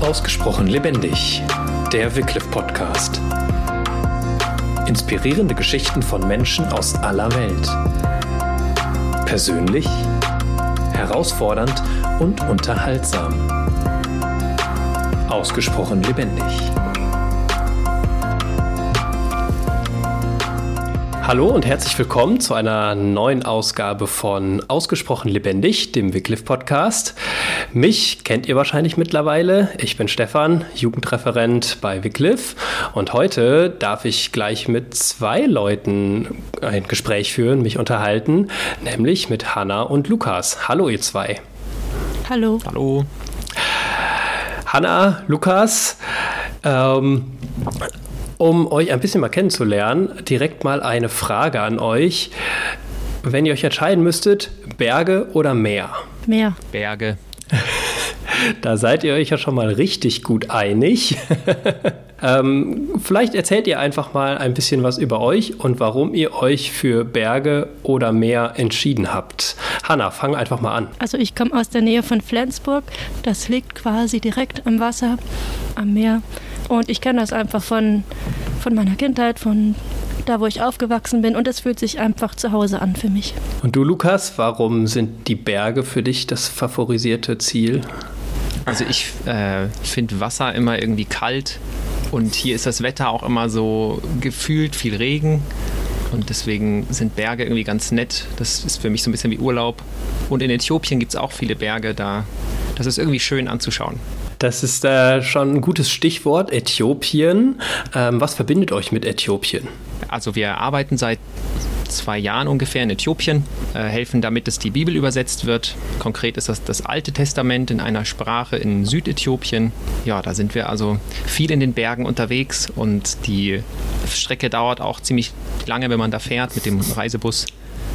Ausgesprochen lebendig. Der Wycliffe Podcast. Inspirierende Geschichten von Menschen aus aller Welt. Persönlich, herausfordernd und unterhaltsam. Ausgesprochen lebendig. Hallo und herzlich willkommen zu einer neuen Ausgabe von Ausgesprochen lebendig, dem Wycliffe Podcast. Mich kennt ihr wahrscheinlich mittlerweile. Ich bin Stefan, Jugendreferent bei Wycliffe und heute darf ich gleich mit zwei Leuten ein Gespräch führen, mich unterhalten, nämlich mit Hanna und Lukas. Hallo ihr zwei. Hallo. Hallo. Hanna, Lukas, ähm, um euch ein bisschen mal kennenzulernen, direkt mal eine Frage an euch. Wenn ihr euch entscheiden müsstet, Berge oder Meer? Meer. Berge. Da seid ihr euch ja schon mal richtig gut einig. ähm, vielleicht erzählt ihr einfach mal ein bisschen was über euch und warum ihr euch für Berge oder Meer entschieden habt. Hanna, fang einfach mal an. Also ich komme aus der Nähe von Flensburg. Das liegt quasi direkt am Wasser, am Meer. Und ich kenne das einfach von, von meiner Kindheit, von da, wo ich aufgewachsen bin. Und es fühlt sich einfach zu Hause an für mich. Und du, Lukas, warum sind die Berge für dich das favorisierte Ziel? Also ich äh, finde Wasser immer irgendwie kalt und hier ist das Wetter auch immer so gefühlt viel Regen. Und deswegen sind Berge irgendwie ganz nett. Das ist für mich so ein bisschen wie Urlaub. Und in Äthiopien gibt es auch viele Berge da. Das ist irgendwie schön anzuschauen. Das ist äh, schon ein gutes Stichwort, Äthiopien. Ähm, was verbindet euch mit Äthiopien? Also wir arbeiten seit zwei Jahren ungefähr in Äthiopien, äh, helfen damit, dass die Bibel übersetzt wird. Konkret ist das das Alte Testament in einer Sprache in Südäthiopien. Ja, da sind wir also viel in den Bergen unterwegs und die Strecke dauert auch ziemlich lange, wenn man da fährt mit dem Reisebus.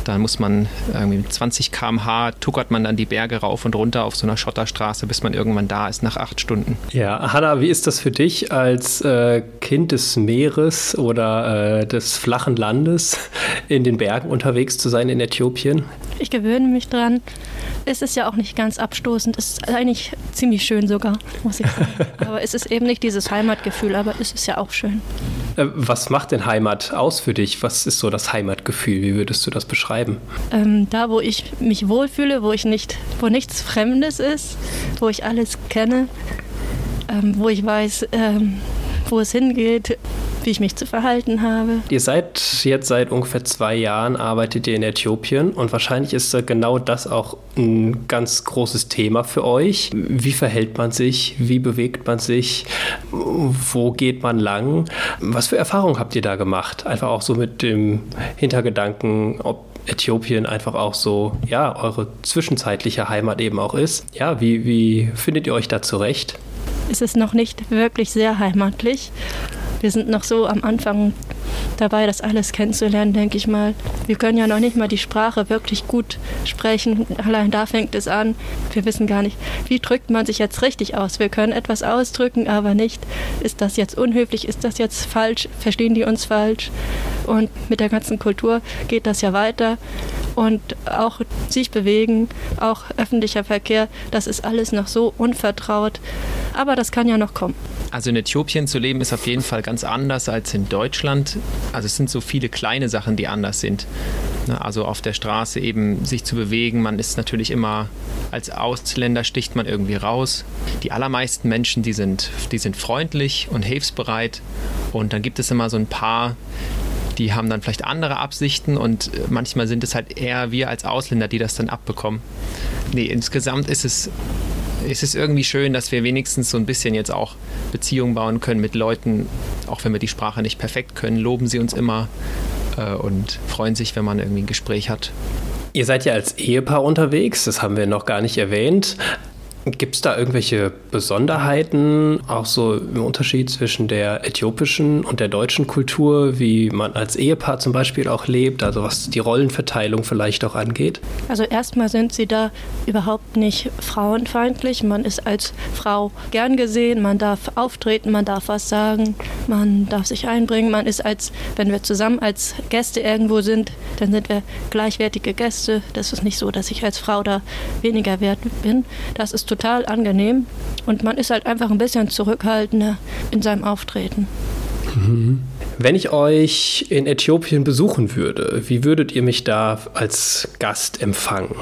Da muss man irgendwie mit 20 km/h tuckert man dann die Berge rauf und runter auf so einer Schotterstraße, bis man irgendwann da ist nach acht Stunden. Ja, Hanna, wie ist das für dich als äh, Kind des Meeres oder äh, des flachen Landes in den Bergen unterwegs zu sein in Äthiopien? Ich gewöhne mich dran. Es ist ja auch nicht ganz abstoßend. Es ist eigentlich ziemlich schön sogar, muss ich sagen. aber es ist eben nicht dieses Heimatgefühl, aber es ist ja auch schön. Äh, was macht denn Heimat aus für dich? Was ist so das Heimatgefühl? Wie würdest du das beschreiben? Ähm, da, wo ich mich wohlfühle, wo ich nicht, wo nichts Fremdes ist, wo ich alles kenne, ähm, wo ich weiß, ähm, wo es hingeht, wie ich mich zu verhalten habe. Ihr seid jetzt seit ungefähr zwei Jahren, arbeitet ihr in Äthiopien und wahrscheinlich ist genau das auch ein ganz großes Thema für euch. Wie verhält man sich? Wie bewegt man sich? Wo geht man lang? Was für Erfahrungen habt ihr da gemacht? Einfach auch so mit dem Hintergedanken, ob Äthiopien einfach auch so, ja, eure zwischenzeitliche Heimat eben auch ist. Ja, wie, wie findet ihr euch da zurecht? Es ist noch nicht wirklich sehr heimatlich. Wir sind noch so am Anfang dabei, das alles kennenzulernen, denke ich mal. Wir können ja noch nicht mal die Sprache wirklich gut sprechen. Allein da fängt es an. Wir wissen gar nicht, wie drückt man sich jetzt richtig aus. Wir können etwas ausdrücken, aber nicht, ist das jetzt unhöflich, ist das jetzt falsch, verstehen die uns falsch. Und mit der ganzen Kultur geht das ja weiter. Und auch sich bewegen, auch öffentlicher Verkehr, das ist alles noch so unvertraut. Aber das kann ja noch kommen. Also in Äthiopien zu leben ist auf jeden Fall ganz anders als in Deutschland. Also es sind so viele kleine Sachen, die anders sind. Ne, also auf der Straße eben sich zu bewegen. Man ist natürlich immer als Ausländer sticht man irgendwie raus. Die allermeisten Menschen, die sind, die sind freundlich und hilfsbereit. Und dann gibt es immer so ein paar, die haben dann vielleicht andere Absichten und manchmal sind es halt eher wir als Ausländer, die das dann abbekommen. Nee, insgesamt ist es ist es irgendwie schön, dass wir wenigstens so ein bisschen jetzt auch Beziehungen bauen können mit Leuten, auch wenn wir die Sprache nicht perfekt können, loben sie uns immer äh, und freuen sich, wenn man irgendwie ein Gespräch hat. Ihr seid ja als Ehepaar unterwegs, das haben wir noch gar nicht erwähnt. Gibt es da irgendwelche Besonderheiten, auch so im Unterschied zwischen der äthiopischen und der deutschen Kultur, wie man als Ehepaar zum Beispiel auch lebt, also was die Rollenverteilung vielleicht auch angeht? Also erstmal sind sie da überhaupt nicht frauenfeindlich. Man ist als Frau gern gesehen, man darf auftreten, man darf was sagen, man darf sich einbringen. Man ist als, wenn wir zusammen als Gäste irgendwo sind, dann sind wir gleichwertige Gäste. Das ist nicht so, dass ich als Frau da weniger wert bin. Das ist total angenehm und man ist halt einfach ein bisschen zurückhaltender in seinem Auftreten. Mhm. Wenn ich euch in Äthiopien besuchen würde, wie würdet ihr mich da als Gast empfangen?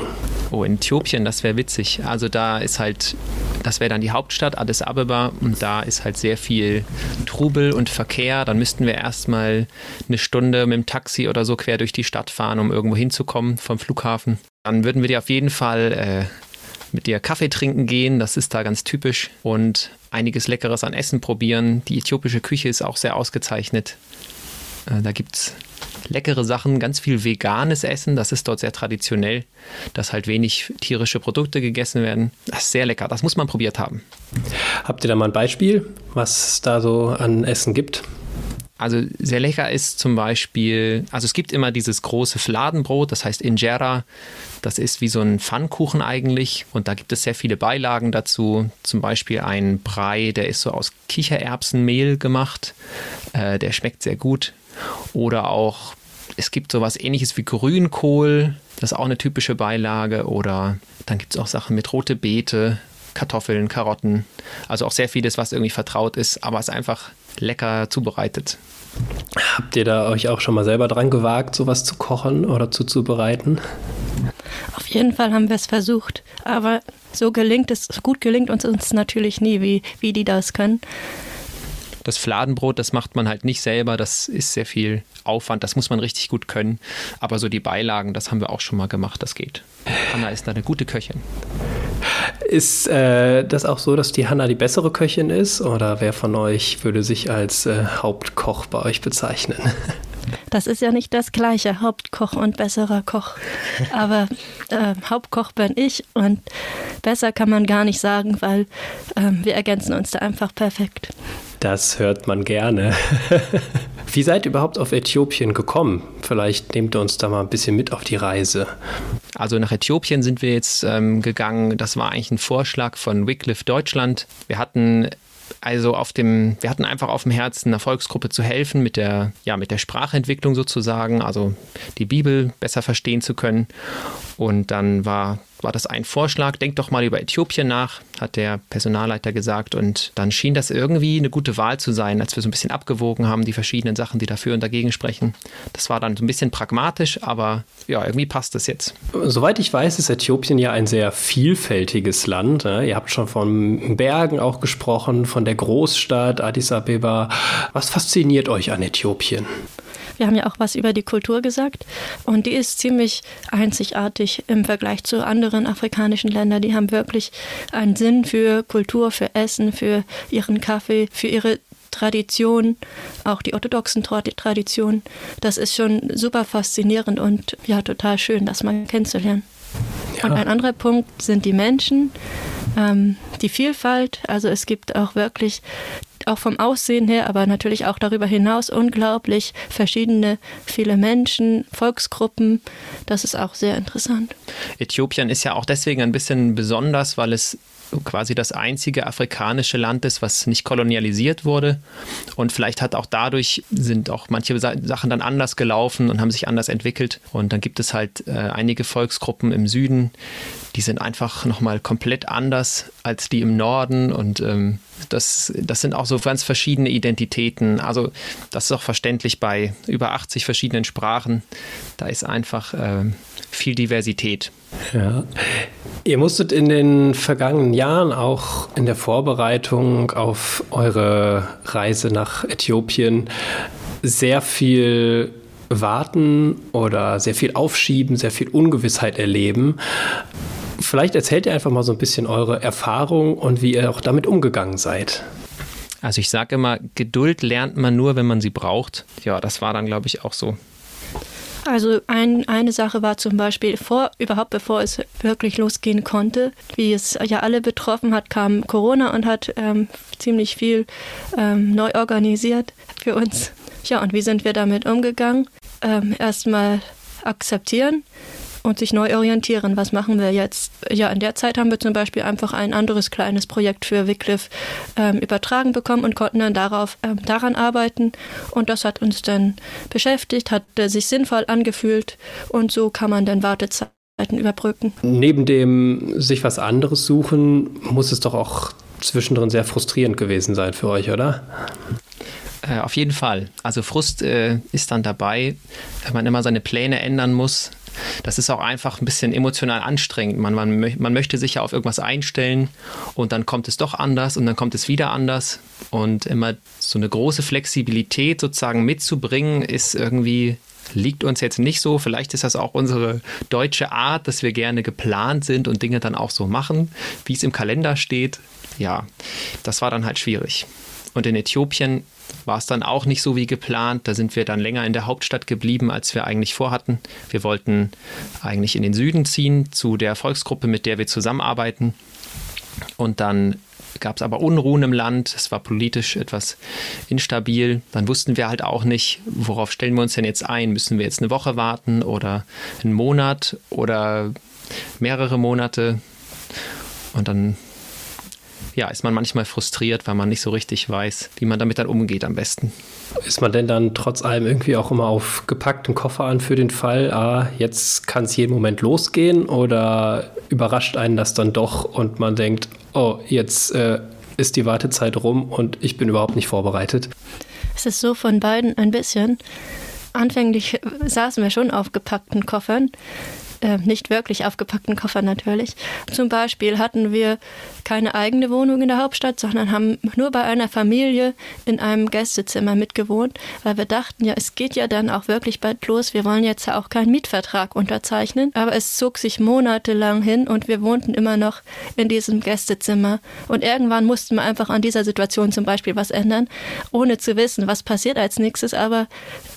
Oh, in Äthiopien, das wäre witzig. Also da ist halt, das wäre dann die Hauptstadt Addis Abeba und da ist halt sehr viel Trubel und Verkehr. Dann müssten wir erstmal eine Stunde mit dem Taxi oder so quer durch die Stadt fahren, um irgendwo hinzukommen vom Flughafen. Dann würden wir dir auf jeden Fall äh, mit dir Kaffee trinken gehen, das ist da ganz typisch und einiges Leckeres an Essen probieren. Die äthiopische Küche ist auch sehr ausgezeichnet. Äh, da gibt es leckere Sachen, ganz viel veganes Essen, das ist dort sehr traditionell, dass halt wenig tierische Produkte gegessen werden. Das ist sehr lecker, das muss man probiert haben. Habt ihr da mal ein Beispiel, was es da so an Essen gibt? Also sehr lecker ist zum Beispiel, also es gibt immer dieses große Fladenbrot, das heißt Injera. Das ist wie so ein Pfannkuchen eigentlich und da gibt es sehr viele Beilagen dazu. Zum Beispiel ein Brei, der ist so aus Kichererbsenmehl gemacht. Äh, der schmeckt sehr gut. Oder auch, es gibt sowas ähnliches wie Grünkohl, das ist auch eine typische Beilage. Oder dann gibt es auch Sachen mit rote Beete, Kartoffeln, Karotten. Also auch sehr vieles, was irgendwie vertraut ist, aber es einfach lecker zubereitet. Habt ihr da euch auch schon mal selber dran gewagt, sowas zu kochen oder zuzubereiten? Auf jeden Fall haben wir es versucht, aber so gelingt es, gut gelingt uns, uns natürlich nie, wie, wie die das können. Das Fladenbrot, das macht man halt nicht selber, das ist sehr viel Aufwand, das muss man richtig gut können. Aber so die Beilagen, das haben wir auch schon mal gemacht, das geht. Anna ist eine gute Köchin. Ist äh, das auch so, dass die Hanna die bessere Köchin ist? Oder wer von euch würde sich als äh, Hauptkoch bei euch bezeichnen? Das ist ja nicht das gleiche, Hauptkoch und besserer Koch. Aber äh, Hauptkoch bin ich und besser kann man gar nicht sagen, weil äh, wir ergänzen uns da einfach perfekt. Das hört man gerne. Wie seid ihr überhaupt auf Äthiopien gekommen? Vielleicht nehmt ihr uns da mal ein bisschen mit auf die Reise. Also nach Äthiopien sind wir jetzt ähm, gegangen. Das war eigentlich ein Vorschlag von Wycliffe Deutschland. Wir hatten also auf dem, wir hatten einfach auf dem Herzen, einer Volksgruppe zu helfen, mit der, ja, mit der Sprachentwicklung sozusagen, also die Bibel besser verstehen zu können. Und dann war war das ein Vorschlag, denkt doch mal über Äthiopien nach, hat der Personalleiter gesagt. Und dann schien das irgendwie eine gute Wahl zu sein, als wir so ein bisschen abgewogen haben, die verschiedenen Sachen, die dafür und dagegen sprechen. Das war dann so ein bisschen pragmatisch, aber ja, irgendwie passt das jetzt. Soweit ich weiß, ist Äthiopien ja ein sehr vielfältiges Land. Ne? Ihr habt schon von Bergen auch gesprochen, von der Großstadt Addis Abeba. Was fasziniert euch an Äthiopien? Wir haben ja auch was über die Kultur gesagt und die ist ziemlich einzigartig im Vergleich zu anderen afrikanischen Ländern. Die haben wirklich einen Sinn für Kultur, für Essen, für ihren Kaffee, für ihre Tradition, auch die orthodoxen Traditionen. Das ist schon super faszinierend und ja, total schön, das mal kennenzulernen. Ja. Und ein anderer Punkt sind die Menschen, ähm, die Vielfalt. Also es gibt auch wirklich auch vom Aussehen her, aber natürlich auch darüber hinaus unglaublich verschiedene, viele Menschen, Volksgruppen. Das ist auch sehr interessant. Äthiopien ist ja auch deswegen ein bisschen besonders, weil es quasi das einzige afrikanische Land ist, was nicht kolonialisiert wurde. Und vielleicht hat auch dadurch sind auch manche Sachen dann anders gelaufen und haben sich anders entwickelt. Und dann gibt es halt äh, einige Volksgruppen im Süden, die sind einfach nochmal komplett anders als die im Norden und ähm, das, das sind auch so ganz verschiedene Identitäten. Also das ist auch verständlich bei über 80 verschiedenen Sprachen. Da ist einfach äh, viel Diversität. Ja. Ihr musstet in den vergangenen Jahren auch in der Vorbereitung auf eure Reise nach Äthiopien sehr viel warten oder sehr viel aufschieben, sehr viel Ungewissheit erleben. Vielleicht erzählt ihr einfach mal so ein bisschen eure Erfahrung und wie ihr auch damit umgegangen seid. Also ich sage immer, Geduld lernt man nur, wenn man sie braucht. Ja, das war dann, glaube ich, auch so. Also ein, eine Sache war zum Beispiel vor, überhaupt bevor es wirklich losgehen konnte, wie es ja alle betroffen hat, kam Corona und hat ähm, ziemlich viel ähm, neu organisiert für uns. Ja, und wie sind wir damit umgegangen? Ähm, Erstmal akzeptieren, und sich neu orientieren. Was machen wir jetzt? Ja, in der Zeit haben wir zum Beispiel einfach ein anderes kleines Projekt für Wycliffe ähm, übertragen bekommen und konnten dann darauf, ähm, daran arbeiten. Und das hat uns dann beschäftigt, hat äh, sich sinnvoll angefühlt und so kann man dann Wartezeiten überbrücken. Neben dem sich was anderes suchen, muss es doch auch zwischendrin sehr frustrierend gewesen sein für euch, oder? Äh, auf jeden Fall. Also Frust äh, ist dann dabei, wenn man immer seine Pläne ändern muss, das ist auch einfach ein bisschen emotional anstrengend. Man, man, man möchte sich ja auf irgendwas einstellen und dann kommt es doch anders und dann kommt es wieder anders. Und immer so eine große Flexibilität sozusagen mitzubringen, ist irgendwie liegt uns jetzt nicht so. Vielleicht ist das auch unsere deutsche Art, dass wir gerne geplant sind und Dinge dann auch so machen, wie es im Kalender steht. Ja, das war dann halt schwierig. Und in Äthiopien war es dann auch nicht so wie geplant. Da sind wir dann länger in der Hauptstadt geblieben, als wir eigentlich vorhatten. Wir wollten eigentlich in den Süden ziehen, zu der Volksgruppe, mit der wir zusammenarbeiten. Und dann gab es aber Unruhen im Land. Es war politisch etwas instabil. Dann wussten wir halt auch nicht, worauf stellen wir uns denn jetzt ein? Müssen wir jetzt eine Woche warten oder einen Monat oder mehrere Monate? Und dann ja, ist man manchmal frustriert, weil man nicht so richtig weiß, wie man damit dann umgeht am besten. Ist man denn dann trotz allem irgendwie auch immer auf gepackten Koffer an für den Fall, ah, jetzt kann es jeden Moment losgehen oder überrascht einen das dann doch und man denkt, oh, jetzt äh, ist die Wartezeit rum und ich bin überhaupt nicht vorbereitet? Es ist so von beiden ein bisschen. Anfänglich saßen wir schon auf gepackten Koffern äh, nicht wirklich aufgepackten Koffer natürlich. Zum Beispiel hatten wir keine eigene Wohnung in der Hauptstadt, sondern haben nur bei einer Familie in einem Gästezimmer mitgewohnt, weil wir dachten, ja, es geht ja dann auch wirklich bald los. Wir wollen jetzt ja auch keinen Mietvertrag unterzeichnen. Aber es zog sich monatelang hin und wir wohnten immer noch in diesem Gästezimmer. Und irgendwann mussten wir einfach an dieser Situation zum Beispiel was ändern, ohne zu wissen, was passiert als nächstes. Aber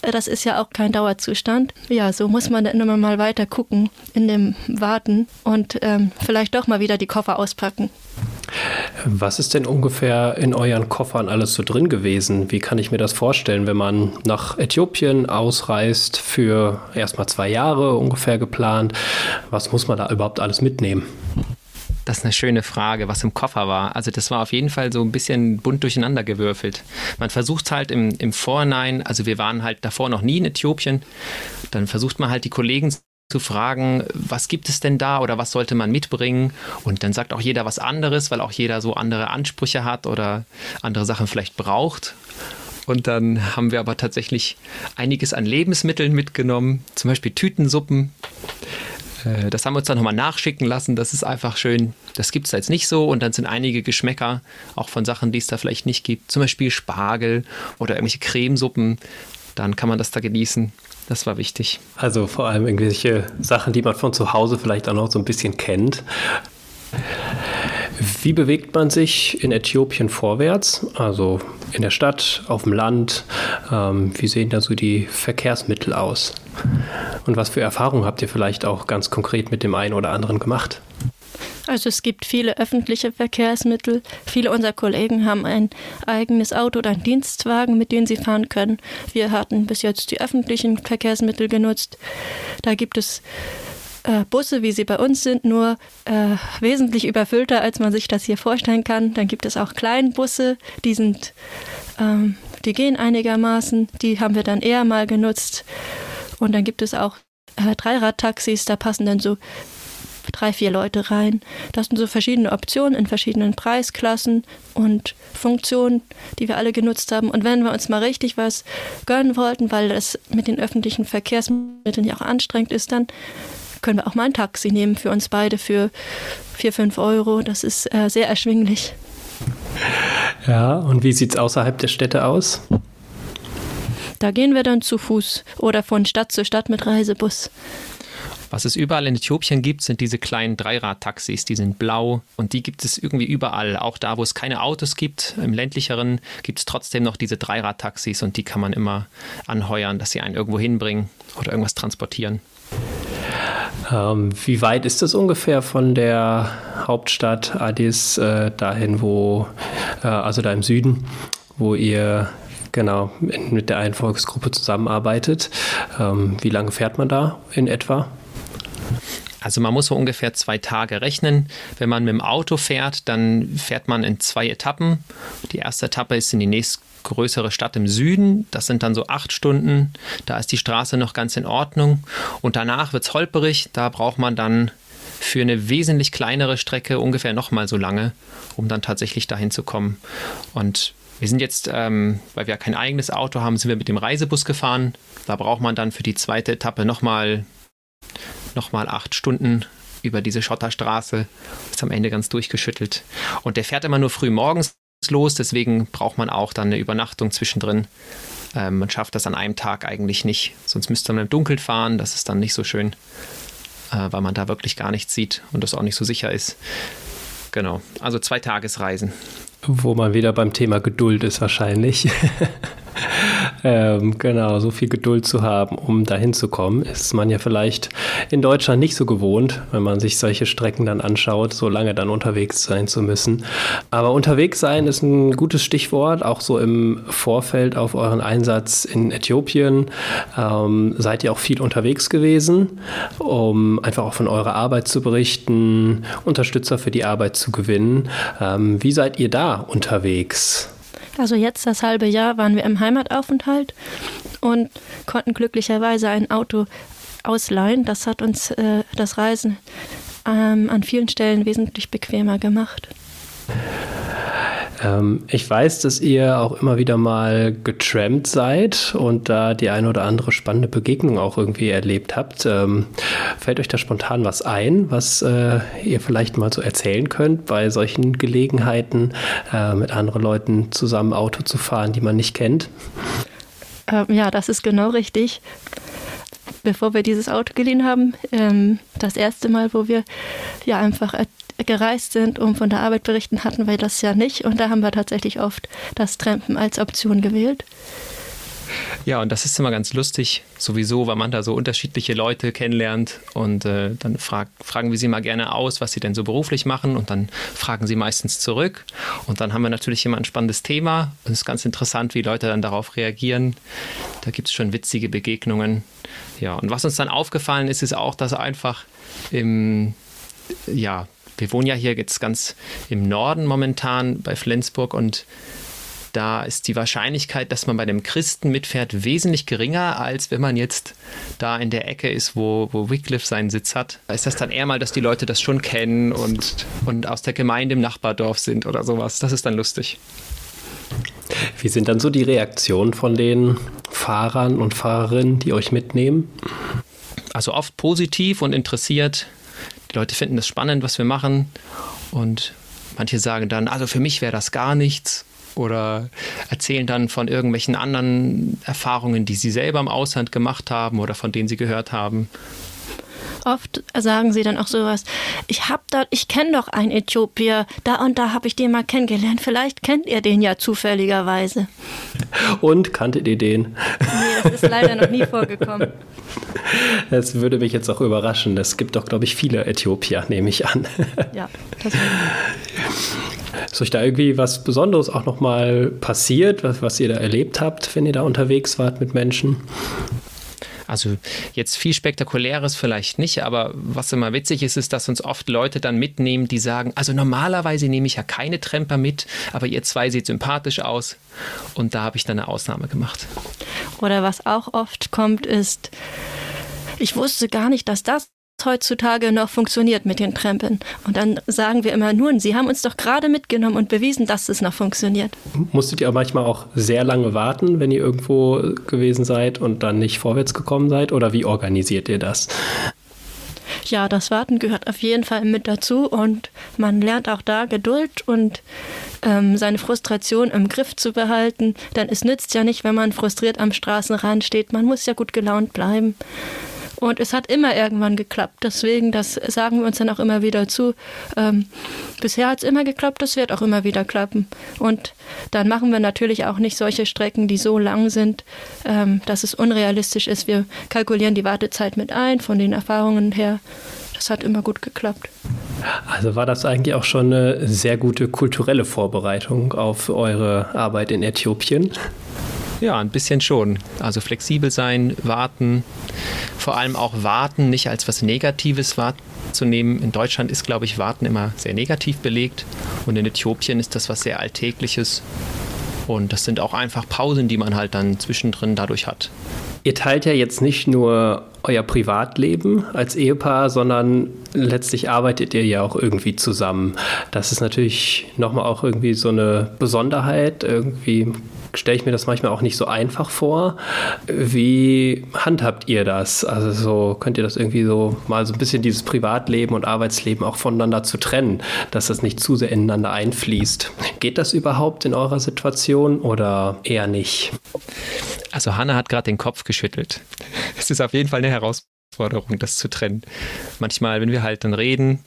das ist ja auch kein Dauerzustand. Ja, so muss man dann immer mal weiter gucken, in dem Warten und ähm, vielleicht doch mal wieder die Koffer auspacken. Was ist denn ungefähr in euren Koffern alles so drin gewesen? Wie kann ich mir das vorstellen, wenn man nach Äthiopien ausreist für erstmal zwei Jahre ungefähr geplant? Was muss man da überhaupt alles mitnehmen? Das ist eine schöne Frage, was im Koffer war. Also das war auf jeden Fall so ein bisschen bunt durcheinander gewürfelt. Man versucht halt im, im Vorhinein, also wir waren halt davor noch nie in Äthiopien, dann versucht man halt die Kollegen zu fragen, was gibt es denn da oder was sollte man mitbringen? Und dann sagt auch jeder was anderes, weil auch jeder so andere Ansprüche hat oder andere Sachen vielleicht braucht. Und dann haben wir aber tatsächlich einiges an Lebensmitteln mitgenommen, zum Beispiel Tütensuppen. Äh, das haben wir uns dann nochmal nachschicken lassen. Das ist einfach schön. Das gibt es jetzt nicht so. Und dann sind einige Geschmäcker auch von Sachen, die es da vielleicht nicht gibt. Zum Beispiel Spargel oder irgendwelche Cremesuppen. Dann kann man das da genießen. Das war wichtig. Also vor allem irgendwelche Sachen, die man von zu Hause vielleicht auch noch so ein bisschen kennt. Wie bewegt man sich in Äthiopien vorwärts? Also in der Stadt, auf dem Land? Ähm, wie sehen da so die Verkehrsmittel aus? Und was für Erfahrungen habt ihr vielleicht auch ganz konkret mit dem einen oder anderen gemacht? Also es gibt viele öffentliche Verkehrsmittel. Viele unserer Kollegen haben ein eigenes Auto oder einen Dienstwagen, mit dem sie fahren können. Wir hatten bis jetzt die öffentlichen Verkehrsmittel genutzt. Da gibt es äh, Busse, wie sie bei uns sind, nur äh, wesentlich überfüllter, als man sich das hier vorstellen kann. Dann gibt es auch Kleinbusse, die sind, ähm, die gehen einigermaßen. Die haben wir dann eher mal genutzt. Und dann gibt es auch äh, Dreiradtaxis, da passen dann so drei, vier Leute rein. Das sind so verschiedene Optionen in verschiedenen Preisklassen und Funktionen, die wir alle genutzt haben. Und wenn wir uns mal richtig was gönnen wollten, weil das mit den öffentlichen Verkehrsmitteln ja auch anstrengend ist, dann können wir auch mal ein Taxi nehmen für uns beide für vier, fünf Euro. Das ist äh, sehr erschwinglich. Ja, und wie sieht es außerhalb der Städte aus? Da gehen wir dann zu Fuß oder von Stadt zu Stadt mit Reisebus Was es überall in Äthiopien gibt, sind diese kleinen Dreirad-Taxis, die sind blau und die gibt es irgendwie überall. Auch da, wo es keine Autos gibt, im ländlicheren, gibt es trotzdem noch diese Dreirad-Taxis und die kann man immer anheuern, dass sie einen irgendwo hinbringen oder irgendwas transportieren. Ähm, wie weit ist das ungefähr von der Hauptstadt Addis äh, dahin, wo, äh, also da im Süden, wo ihr genau mit der einen Volksgruppe zusammenarbeitet? Ähm, wie lange fährt man da in etwa? Also man muss so ungefähr zwei Tage rechnen. Wenn man mit dem Auto fährt, dann fährt man in zwei Etappen. Die erste Etappe ist in die nächstgrößere Stadt im Süden. Das sind dann so acht Stunden. Da ist die Straße noch ganz in Ordnung. Und danach wird es holperig. Da braucht man dann für eine wesentlich kleinere Strecke ungefähr nochmal so lange, um dann tatsächlich dahin zu kommen. Und wir sind jetzt, ähm, weil wir kein eigenes Auto haben, sind wir mit dem Reisebus gefahren. Da braucht man dann für die zweite Etappe nochmal nochmal acht Stunden über diese Schotterstraße, ist am Ende ganz durchgeschüttelt. Und der fährt immer nur früh morgens los, deswegen braucht man auch dann eine Übernachtung zwischendrin. Ähm, man schafft das an einem Tag eigentlich nicht, sonst müsste man im Dunkeln fahren, das ist dann nicht so schön, äh, weil man da wirklich gar nichts sieht und das auch nicht so sicher ist. Genau, also zwei Tagesreisen. Wo man wieder beim Thema Geduld ist wahrscheinlich. ähm, genau, so viel Geduld zu haben, um dahin zu kommen, ist man ja vielleicht in Deutschland nicht so gewohnt, wenn man sich solche Strecken dann anschaut, so lange dann unterwegs sein zu müssen. Aber unterwegs sein ist ein gutes Stichwort, auch so im Vorfeld auf euren Einsatz in Äthiopien. Ähm, seid ihr auch viel unterwegs gewesen, um einfach auch von eurer Arbeit zu berichten, Unterstützer für die Arbeit zu gewinnen. Ähm, wie seid ihr da unterwegs? Also jetzt das halbe Jahr waren wir im Heimataufenthalt und konnten glücklicherweise ein Auto ausleihen. Das hat uns äh, das Reisen ähm, an vielen Stellen wesentlich bequemer gemacht. Ähm, ich weiß, dass ihr auch immer wieder mal getrampt seid und da die eine oder andere spannende Begegnung auch irgendwie erlebt habt. Ähm, fällt euch da spontan was ein, was äh, ihr vielleicht mal so erzählen könnt bei solchen Gelegenheiten, äh, mit anderen Leuten zusammen Auto zu fahren, die man nicht kennt? Ähm, ja, das ist genau richtig bevor wir dieses Auto geliehen haben, ähm, das erste Mal, wo wir ja einfach gereist sind und von der Arbeit berichten, hatten wir das ja nicht. Und da haben wir tatsächlich oft das Trampen als Option gewählt. Ja, und das ist immer ganz lustig, sowieso, weil man da so unterschiedliche Leute kennenlernt und äh, dann frag, fragen wir sie mal gerne aus, was sie denn so beruflich machen und dann fragen sie meistens zurück und dann haben wir natürlich immer ein spannendes Thema und es ist ganz interessant, wie Leute dann darauf reagieren. Da gibt es schon witzige Begegnungen. Ja, und was uns dann aufgefallen ist, ist auch, dass einfach im, ja, wir wohnen ja hier jetzt ganz im Norden momentan bei Flensburg und da ist die Wahrscheinlichkeit, dass man bei dem Christen mitfährt, wesentlich geringer, als wenn man jetzt da in der Ecke ist, wo, wo Wycliffe seinen Sitz hat. Da ist das dann eher mal, dass die Leute das schon kennen und, und aus der Gemeinde im Nachbardorf sind oder sowas. Das ist dann lustig. Wie sind dann so die Reaktionen von den Fahrern und Fahrerinnen, die euch mitnehmen? Also oft positiv und interessiert. Die Leute finden das spannend, was wir machen. Und manche sagen dann, also für mich wäre das gar nichts. Oder erzählen dann von irgendwelchen anderen Erfahrungen, die sie selber im Ausland gemacht haben oder von denen sie gehört haben. Oft sagen sie dann auch sowas, ich hab da, ich kenne doch einen Äthiopier, da und da habe ich den mal kennengelernt, vielleicht kennt ihr den ja zufälligerweise. Und kanntet ihr den? Nee, das ist leider noch nie vorgekommen. Das würde mich jetzt auch überraschen. Es gibt doch, glaube ich, viele Äthiopier, nehme ich an. Ja, das Ist euch da irgendwie was Besonderes auch nochmal passiert, was, was ihr da erlebt habt, wenn ihr da unterwegs wart mit Menschen? Also jetzt viel Spektakuläres vielleicht nicht, aber was immer witzig ist, ist, dass uns oft Leute dann mitnehmen, die sagen, also normalerweise nehme ich ja keine Tremper mit, aber ihr zwei seht sympathisch aus und da habe ich dann eine Ausnahme gemacht. Oder was auch oft kommt, ist, ich wusste gar nicht, dass das heutzutage noch funktioniert mit den Trempeln. Und dann sagen wir immer, nun, Sie haben uns doch gerade mitgenommen und bewiesen, dass es noch funktioniert. Musstet ihr manchmal auch sehr lange warten, wenn ihr irgendwo gewesen seid und dann nicht vorwärts gekommen seid? Oder wie organisiert ihr das? Ja, das Warten gehört auf jeden Fall mit dazu und man lernt auch da Geduld und ähm, seine Frustration im Griff zu behalten. Denn es nützt ja nicht, wenn man frustriert am Straßenrand steht. Man muss ja gut gelaunt bleiben. Und es hat immer irgendwann geklappt. Deswegen, das sagen wir uns dann auch immer wieder zu. Ähm, bisher hat es immer geklappt, das wird auch immer wieder klappen. Und dann machen wir natürlich auch nicht solche Strecken, die so lang sind, ähm, dass es unrealistisch ist. Wir kalkulieren die Wartezeit mit ein, von den Erfahrungen her. Das hat immer gut geklappt. Also war das eigentlich auch schon eine sehr gute kulturelle Vorbereitung auf eure Arbeit in Äthiopien? Ja, ein bisschen schon. Also flexibel sein, warten, vor allem auch warten, nicht als was Negatives wahrzunehmen. In Deutschland ist, glaube ich, Warten immer sehr negativ belegt und in Äthiopien ist das was sehr Alltägliches. Und das sind auch einfach Pausen, die man halt dann zwischendrin dadurch hat. Ihr teilt ja jetzt nicht nur euer Privatleben als Ehepaar, sondern letztlich arbeitet ihr ja auch irgendwie zusammen. Das ist natürlich nochmal auch irgendwie so eine Besonderheit. Irgendwie stelle ich mir das manchmal auch nicht so einfach vor. Wie handhabt ihr das? Also so könnt ihr das irgendwie so mal so ein bisschen dieses Privatleben und Arbeitsleben auch voneinander zu trennen, dass das nicht zu sehr ineinander einfließt. Geht das überhaupt in eurer Situation oder eher nicht? Also Hanna hat gerade den Kopf geschüttelt. Es ist auf jeden Fall eine Herausforderung, das zu trennen. Manchmal, wenn wir halt dann reden,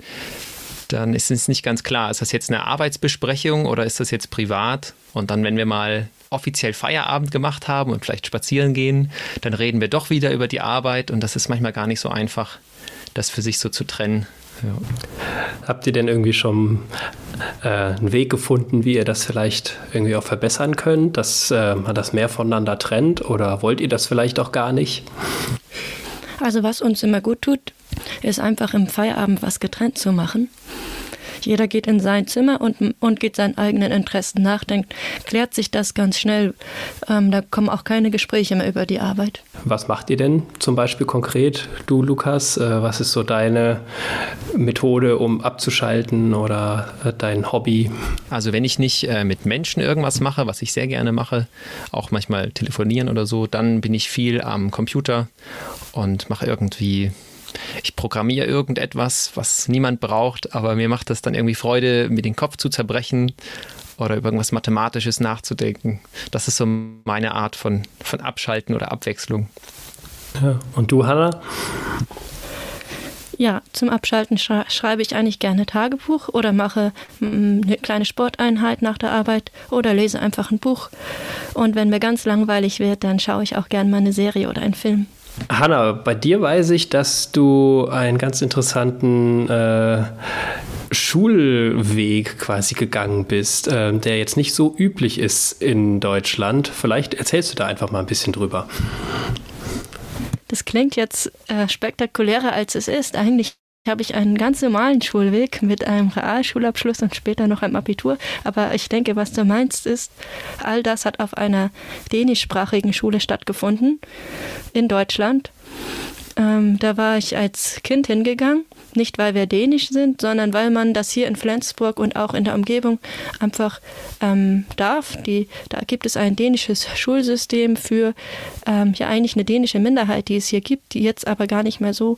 dann ist es nicht ganz klar, ist das jetzt eine Arbeitsbesprechung oder ist das jetzt privat? Und dann, wenn wir mal offiziell Feierabend gemacht haben und vielleicht spazieren gehen, dann reden wir doch wieder über die Arbeit und das ist manchmal gar nicht so einfach, das für sich so zu trennen. Ja. Habt ihr denn irgendwie schon äh, einen Weg gefunden, wie ihr das vielleicht irgendwie auch verbessern könnt, dass äh, man das mehr voneinander trennt oder wollt ihr das vielleicht auch gar nicht? Also was uns immer gut tut, ist einfach im Feierabend was getrennt zu machen. Jeder geht in sein Zimmer und, und geht seinen eigenen Interessen nach, dann klärt sich das ganz schnell. Ähm, da kommen auch keine Gespräche mehr über die Arbeit. Was macht ihr denn zum Beispiel konkret, du Lukas? Äh, was ist so deine Methode, um abzuschalten oder äh, dein Hobby? Also wenn ich nicht äh, mit Menschen irgendwas mache, was ich sehr gerne mache, auch manchmal telefonieren oder so, dann bin ich viel am Computer und mache irgendwie ich programmiere irgendetwas, was niemand braucht, aber mir macht das dann irgendwie Freude, mir den Kopf zu zerbrechen oder über irgendwas Mathematisches nachzudenken. Das ist so meine Art von, von Abschalten oder Abwechslung. Ja. Und du, Hannah? Ja, zum Abschalten schreibe ich eigentlich gerne Tagebuch oder mache mm, eine kleine Sporteinheit nach der Arbeit oder lese einfach ein Buch. Und wenn mir ganz langweilig wird, dann schaue ich auch gerne mal eine Serie oder einen Film. Hanna, bei dir weiß ich, dass du einen ganz interessanten äh, Schulweg quasi gegangen bist, äh, der jetzt nicht so üblich ist in Deutschland. Vielleicht erzählst du da einfach mal ein bisschen drüber. Das klingt jetzt äh, spektakulärer, als es ist. Eigentlich habe ich einen ganz normalen Schulweg mit einem Realschulabschluss und später noch einem Abitur. Aber ich denke, was du meinst, ist, all das hat auf einer dänischsprachigen Schule stattgefunden in Deutschland. Ähm, da war ich als Kind hingegangen nicht, weil wir dänisch sind, sondern weil man das hier in Flensburg und auch in der Umgebung einfach ähm, darf. Die, da gibt es ein dänisches Schulsystem für ähm, ja eigentlich eine dänische Minderheit, die es hier gibt, die jetzt aber gar nicht mehr so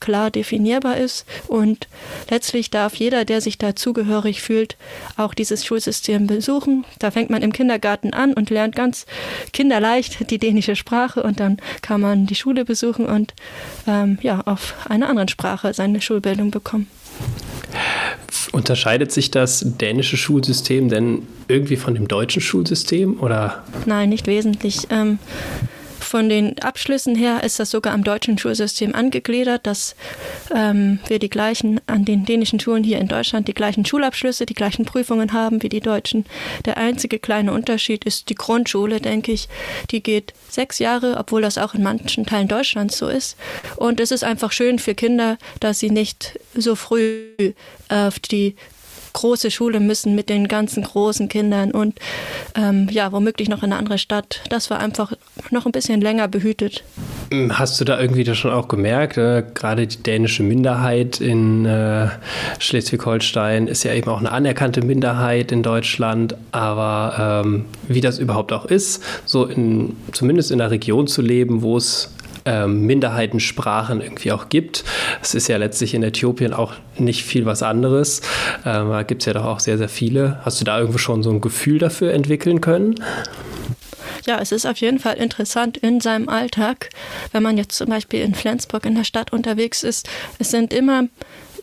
klar definierbar ist. Und letztlich darf jeder, der sich dazugehörig fühlt, auch dieses Schulsystem besuchen. Da fängt man im Kindergarten an und lernt ganz kinderleicht die dänische Sprache und dann kann man die Schule besuchen und ähm, ja auf einer anderen Sprache seine Schulbildung bekommen. Unterscheidet sich das dänische Schulsystem denn irgendwie von dem deutschen Schulsystem oder? Nein, nicht wesentlich. Ähm, von den Abschlüssen her ist das sogar am deutschen Schulsystem angegliedert, dass ähm, wir die gleichen, an den dänischen Schulen hier in Deutschland, die gleichen Schulabschlüsse, die gleichen Prüfungen haben wie die Deutschen. Der einzige kleine Unterschied ist die Grundschule, denke ich. Die geht sechs Jahre, obwohl das auch in manchen Teilen Deutschlands so ist. Und es ist einfach schön für Kinder, dass sie nicht so früh auf die große Schule müssen mit den ganzen großen Kindern und ähm, ja, womöglich noch in eine andere Stadt. Das war einfach noch ein bisschen länger behütet. Hast du da irgendwie das schon auch gemerkt? Äh, gerade die dänische Minderheit in äh, Schleswig-Holstein ist ja eben auch eine anerkannte Minderheit in Deutschland. Aber ähm, wie das überhaupt auch ist, so in, zumindest in einer Region zu leben, wo es ähm, Minderheitensprachen irgendwie auch gibt. Es ist ja letztlich in Äthiopien auch nicht viel was anderes. Ähm, da gibt es ja doch auch sehr, sehr viele. Hast du da irgendwo schon so ein Gefühl dafür entwickeln können? Ja, es ist auf jeden Fall interessant in seinem Alltag, wenn man jetzt zum Beispiel in Flensburg in der Stadt unterwegs ist. Es sind immer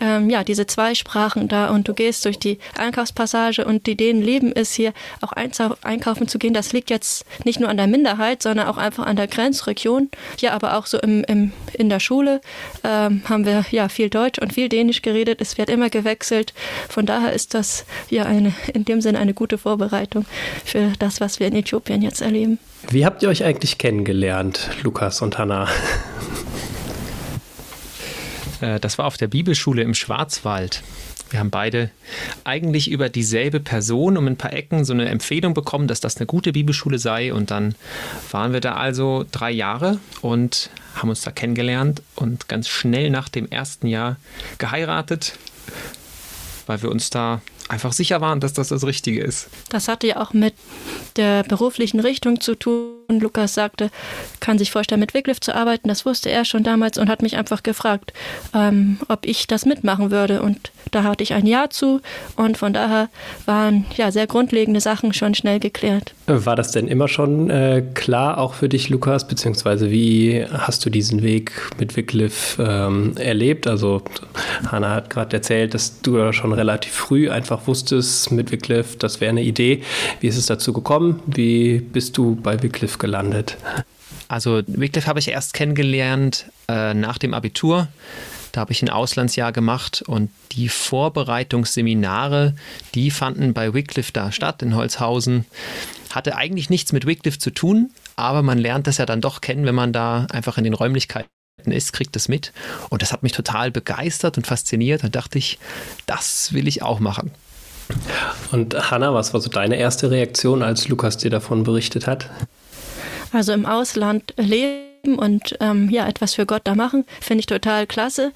ähm, ja, diese zwei Sprachen da und du gehst durch die Einkaufspassage und die denen leben ist hier auch einkaufen zu gehen. Das liegt jetzt nicht nur an der Minderheit, sondern auch einfach an der Grenzregion. Ja, aber auch so im, im, in der Schule ähm, haben wir ja viel Deutsch und viel Dänisch geredet. Es wird immer gewechselt. Von daher ist das ja eine, in dem Sinne eine gute Vorbereitung für das, was wir in Äthiopien jetzt erleben. Wie habt ihr euch eigentlich kennengelernt, Lukas und Hannah? Äh, das war auf der Bibelschule im Schwarzwald. Wir haben beide eigentlich über dieselbe Person um ein paar Ecken so eine Empfehlung bekommen, dass das eine gute Bibelschule sei. Und dann waren wir da also drei Jahre und haben uns da kennengelernt und ganz schnell nach dem ersten Jahr geheiratet, weil wir uns da einfach sicher waren, dass das das Richtige ist. Das hatte ja auch mit der beruflichen Richtung zu tun. Lukas sagte, kann sich vorstellen, mit Wycliffe zu arbeiten. Das wusste er schon damals und hat mich einfach gefragt, ähm, ob ich das mitmachen würde. Und da hatte ich ein Ja zu und von daher waren ja sehr grundlegende Sachen schon schnell geklärt. War das denn immer schon äh, klar, auch für dich, Lukas, beziehungsweise wie hast du diesen Weg mit Wycliffe ähm, erlebt? Also Hanna hat gerade erzählt, dass du da schon relativ früh einfach wusstest mit Wycliffe, das wäre eine Idee. Wie ist es dazu gekommen? Wie bist du bei Wycliffe gelandet? Also Wycliffe habe ich erst kennengelernt äh, nach dem Abitur. Da habe ich ein Auslandsjahr gemacht und die Vorbereitungsseminare, die fanden bei Wycliffe da statt in Holzhausen. Hatte eigentlich nichts mit Wycliffe zu tun, aber man lernt das ja dann doch kennen, wenn man da einfach in den Räumlichkeiten ist, kriegt das mit. Und das hat mich total begeistert und fasziniert. Da dachte ich, das will ich auch machen. Und Hanna, was war so deine erste Reaktion, als Lukas dir davon berichtet hat? Also im Ausland leben und ähm, ja, etwas für Gott da machen, finde ich total klasse.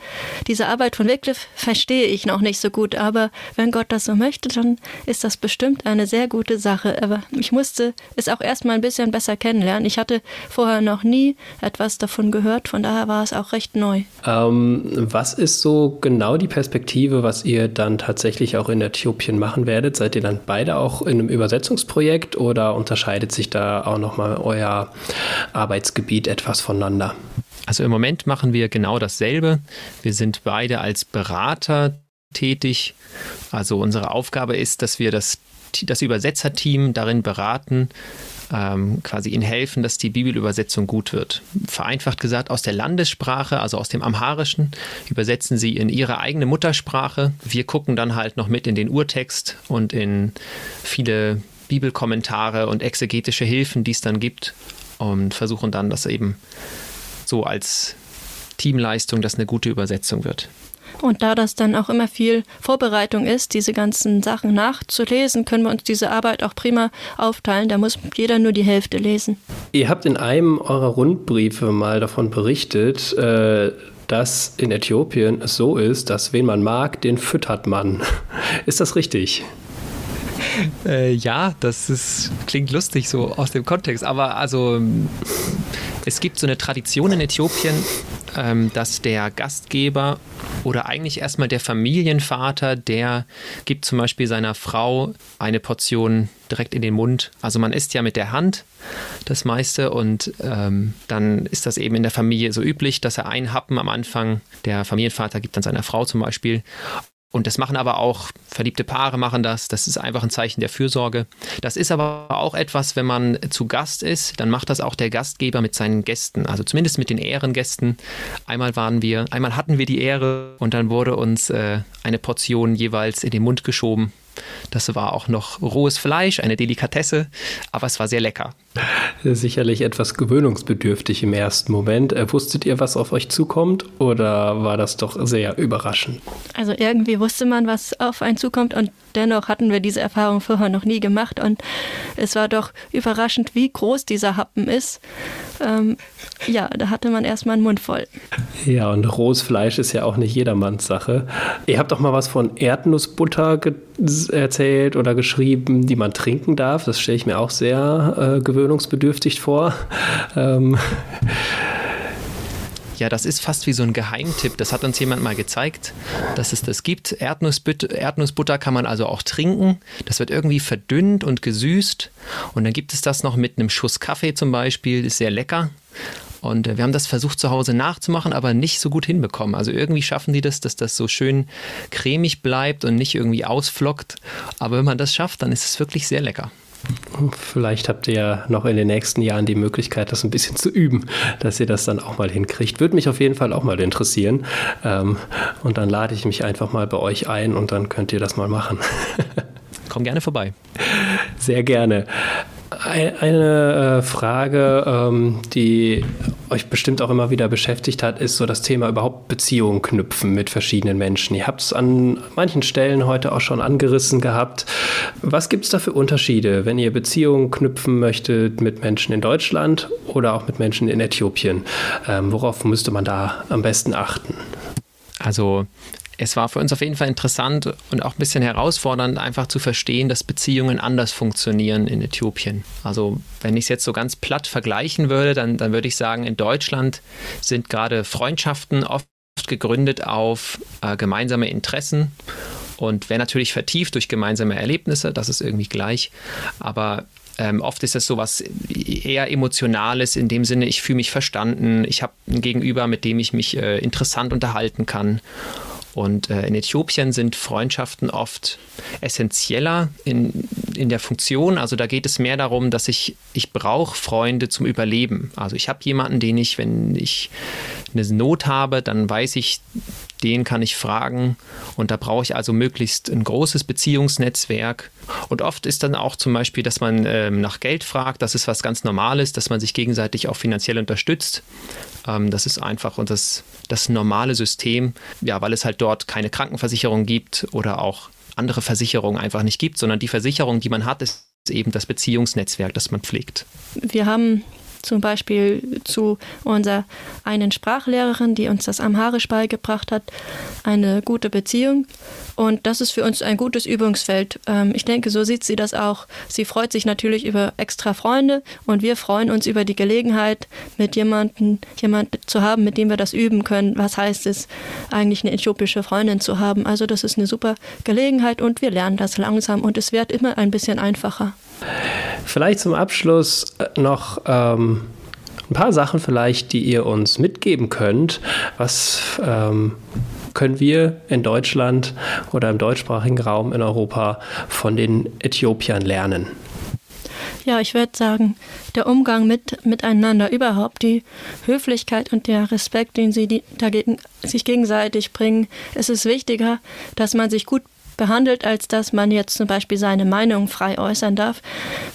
Diese Arbeit von Wycliffe verstehe ich noch nicht so gut, aber wenn Gott das so möchte, dann ist das bestimmt eine sehr gute Sache. Aber ich musste es auch erstmal ein bisschen besser kennenlernen. Ich hatte vorher noch nie etwas davon gehört, von daher war es auch recht neu. Ähm, was ist so genau die Perspektive, was ihr dann tatsächlich auch in Äthiopien machen werdet? Seid ihr dann beide auch in einem Übersetzungsprojekt oder unterscheidet sich da auch nochmal euer Arbeitsgebiet etwas? Was voneinander? Also im Moment machen wir genau dasselbe. Wir sind beide als Berater tätig. Also unsere Aufgabe ist, dass wir das, das Übersetzerteam darin beraten, ähm, quasi ihnen helfen, dass die Bibelübersetzung gut wird. Vereinfacht gesagt, aus der Landessprache, also aus dem Amharischen, übersetzen sie in ihre eigene Muttersprache. Wir gucken dann halt noch mit in den Urtext und in viele Bibelkommentare und exegetische Hilfen, die es dann gibt und versuchen dann, dass eben so als Teamleistung, dass eine gute Übersetzung wird. Und da das dann auch immer viel Vorbereitung ist, diese ganzen Sachen nachzulesen, können wir uns diese Arbeit auch prima aufteilen. Da muss jeder nur die Hälfte lesen. Ihr habt in einem eurer Rundbriefe mal davon berichtet, äh, dass in Äthiopien es so ist, dass wen man mag, den füttert man. Ist das richtig? Äh, ja, das ist, klingt lustig so aus dem Kontext, aber also es gibt so eine Tradition in Äthiopien, ähm, dass der Gastgeber oder eigentlich erstmal der Familienvater, der gibt zum Beispiel seiner Frau eine Portion direkt in den Mund. Also man isst ja mit der Hand das meiste und ähm, dann ist das eben in der Familie so üblich, dass er einen Happen am Anfang, der Familienvater gibt dann seiner Frau zum Beispiel und das machen aber auch verliebte Paare machen das. Das ist einfach ein Zeichen der Fürsorge. Das ist aber auch etwas, wenn man zu Gast ist, dann macht das auch der Gastgeber mit seinen Gästen. Also zumindest mit den Ehrengästen. Einmal waren wir, einmal hatten wir die Ehre und dann wurde uns äh, eine Portion jeweils in den Mund geschoben das war auch noch rohes Fleisch, eine Delikatesse, aber es war sehr lecker. Sicherlich etwas gewöhnungsbedürftig im ersten Moment. Äh, wusstet ihr, was auf euch zukommt oder war das doch sehr überraschend? Also irgendwie wusste man, was auf einen zukommt und dennoch hatten wir diese Erfahrung vorher noch nie gemacht und es war doch überraschend, wie groß dieser Happen ist. Ähm, ja, da hatte man erstmal einen Mund voll. Ja, und rohes Fleisch ist ja auch nicht jedermanns Sache. Ihr habt doch mal was von Erdnussbutter erzählt oder geschrieben, die man trinken darf. Das stelle ich mir auch sehr äh, gewöhnungsbedürftig vor. Ähm, Ja, das ist fast wie so ein Geheimtipp. Das hat uns jemand mal gezeigt, dass es das gibt. Erdnussbutter, Erdnussbutter kann man also auch trinken. Das wird irgendwie verdünnt und gesüßt. Und dann gibt es das noch mit einem Schuss Kaffee zum Beispiel. Ist sehr lecker. Und äh, wir haben das versucht zu Hause nachzumachen, aber nicht so gut hinbekommen. Also irgendwie schaffen die das, dass das so schön cremig bleibt und nicht irgendwie ausflockt. Aber wenn man das schafft, dann ist es wirklich sehr lecker. Vielleicht habt ihr ja noch in den nächsten Jahren die Möglichkeit, das ein bisschen zu üben, dass ihr das dann auch mal hinkriegt. Würde mich auf jeden Fall auch mal interessieren. Ähm, und dann lade ich mich einfach mal bei euch ein und dann könnt ihr das mal machen. Komm gerne vorbei. Sehr gerne. Eine äh, Frage, ähm, die euch bestimmt auch immer wieder beschäftigt hat, ist so das Thema überhaupt Beziehungen knüpfen mit verschiedenen Menschen. Ihr habt es an manchen Stellen heute auch schon angerissen gehabt. Was gibt es da für Unterschiede, wenn ihr Beziehungen knüpfen möchtet mit Menschen in Deutschland oder auch mit Menschen in Äthiopien? Ähm, worauf müsste man da am besten achten? Also es war für uns auf jeden Fall interessant und auch ein bisschen herausfordernd, einfach zu verstehen, dass Beziehungen anders funktionieren in Äthiopien. Also wenn ich es jetzt so ganz platt vergleichen würde, dann, dann würde ich sagen, in Deutschland sind gerade Freundschaften oft gegründet auf äh, gemeinsame Interessen und wäre natürlich vertieft durch gemeinsame Erlebnisse, das ist irgendwie gleich. Aber ähm, oft ist es so was eher Emotionales, in dem Sinne, ich fühle mich verstanden, ich habe ein Gegenüber, mit dem ich mich äh, interessant unterhalten kann. Und äh, in Äthiopien sind Freundschaften oft essentieller in, in der Funktion. Also da geht es mehr darum, dass ich, ich brauche Freunde zum Überleben. Also ich habe jemanden, den ich, wenn ich eine Not habe, dann weiß ich, den kann ich fragen. Und da brauche ich also möglichst ein großes Beziehungsnetzwerk. Und oft ist dann auch zum Beispiel, dass man ähm, nach Geld fragt. Das ist was ganz Normales, dass man sich gegenseitig auch finanziell unterstützt. Ähm, das ist einfach und das, das normale System, ja, weil es halt dort keine Krankenversicherung gibt oder auch andere Versicherungen einfach nicht gibt, sondern die Versicherung, die man hat, ist eben das Beziehungsnetzwerk, das man pflegt. Wir haben zum Beispiel zu unserer einen Sprachlehrerin, die uns das Amharisch beigebracht hat, eine gute Beziehung. Und das ist für uns ein gutes Übungsfeld. Ähm, ich denke, so sieht sie das auch. Sie freut sich natürlich über extra Freunde und wir freuen uns über die Gelegenheit, mit jemandem jemand zu haben, mit dem wir das üben können. Was heißt es, eigentlich eine äthiopische Freundin zu haben? Also das ist eine super Gelegenheit und wir lernen das langsam und es wird immer ein bisschen einfacher. Vielleicht zum Abschluss äh, noch ähm, ein paar Sachen vielleicht, die ihr uns mitgeben könnt. Was ähm, können wir in Deutschland oder im deutschsprachigen Raum in Europa von den Äthiopiern lernen? Ja, ich würde sagen, der Umgang mit, miteinander überhaupt, die Höflichkeit und der Respekt, den sie die, dagegen, sich gegenseitig bringen. Es ist wichtiger, dass man sich gut behandelt, als dass man jetzt zum Beispiel seine Meinung frei äußern darf.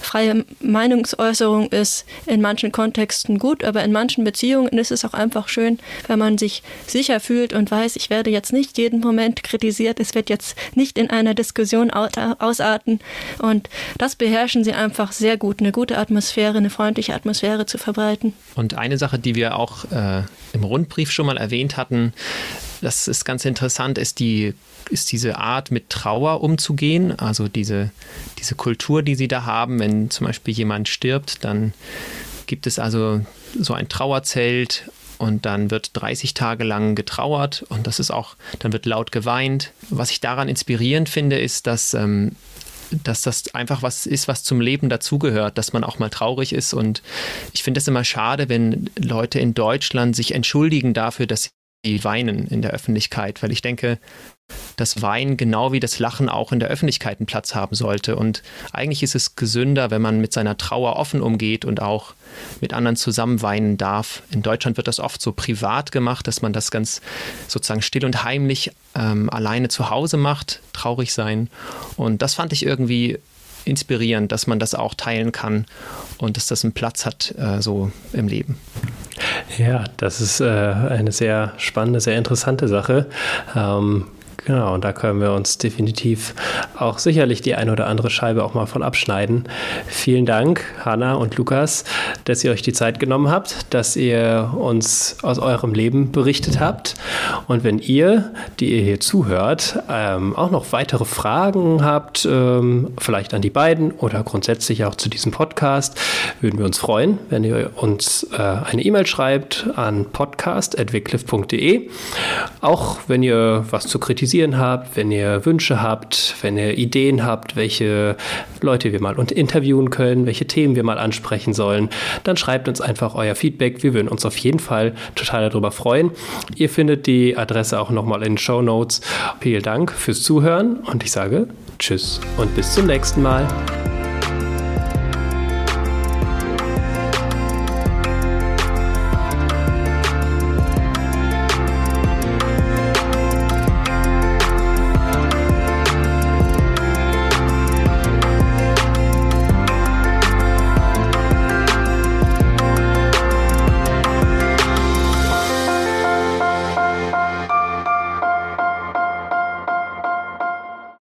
Freie Meinungsäußerung ist in manchen Kontexten gut, aber in manchen Beziehungen ist es auch einfach schön, wenn man sich sicher fühlt und weiß, ich werde jetzt nicht jeden Moment kritisiert, es wird jetzt nicht in einer Diskussion ausarten. Und das beherrschen sie einfach sehr gut, eine gute Atmosphäre, eine freundliche Atmosphäre zu verbreiten. Und eine Sache, die wir auch äh, im Rundbrief schon mal erwähnt hatten, das ist ganz interessant, ist, die, ist diese Art, mit Trauer umzugehen. Also diese, diese Kultur, die sie da haben, wenn zum Beispiel jemand stirbt, dann gibt es also so ein Trauerzelt und dann wird 30 Tage lang getrauert und das ist auch, dann wird laut geweint. Was ich daran inspirierend finde, ist, dass ähm, dass das einfach was ist, was zum Leben dazugehört, dass man auch mal traurig ist. Und ich finde es immer schade, wenn Leute in Deutschland sich entschuldigen dafür, dass die weinen in der Öffentlichkeit, weil ich denke, dass Weinen genau wie das Lachen auch in der Öffentlichkeit einen Platz haben sollte. Und eigentlich ist es gesünder, wenn man mit seiner Trauer offen umgeht und auch mit anderen zusammen weinen darf. In Deutschland wird das oft so privat gemacht, dass man das ganz sozusagen still und heimlich ähm, alleine zu Hause macht, traurig sein. Und das fand ich irgendwie inspirierend, dass man das auch teilen kann und dass das einen Platz hat äh, so im Leben. Ja, das ist äh, eine sehr spannende, sehr interessante Sache. Ähm, Genau, und da können wir uns definitiv auch sicherlich die eine oder andere Scheibe auch mal von abschneiden. Vielen Dank, Hanna und Lukas, dass ihr euch die Zeit genommen habt, dass ihr uns aus eurem Leben berichtet habt. Und wenn ihr, die ihr hier zuhört, ähm, auch noch weitere Fragen habt, ähm, vielleicht an die beiden oder grundsätzlich auch zu diesem Podcast, würden wir uns freuen, wenn ihr uns äh, eine E-Mail schreibt an podcast.wickliff.de. Auch wenn ihr was zu kritisieren habt, wenn ihr Wünsche habt, wenn ihr Ideen habt, welche Leute wir mal interviewen können, welche Themen wir mal ansprechen sollen, dann schreibt uns einfach euer Feedback. Wir würden uns auf jeden Fall total darüber freuen. Ihr findet die Adresse auch nochmal in den Show Notes. Vielen Dank fürs Zuhören und ich sage Tschüss und bis zum nächsten Mal.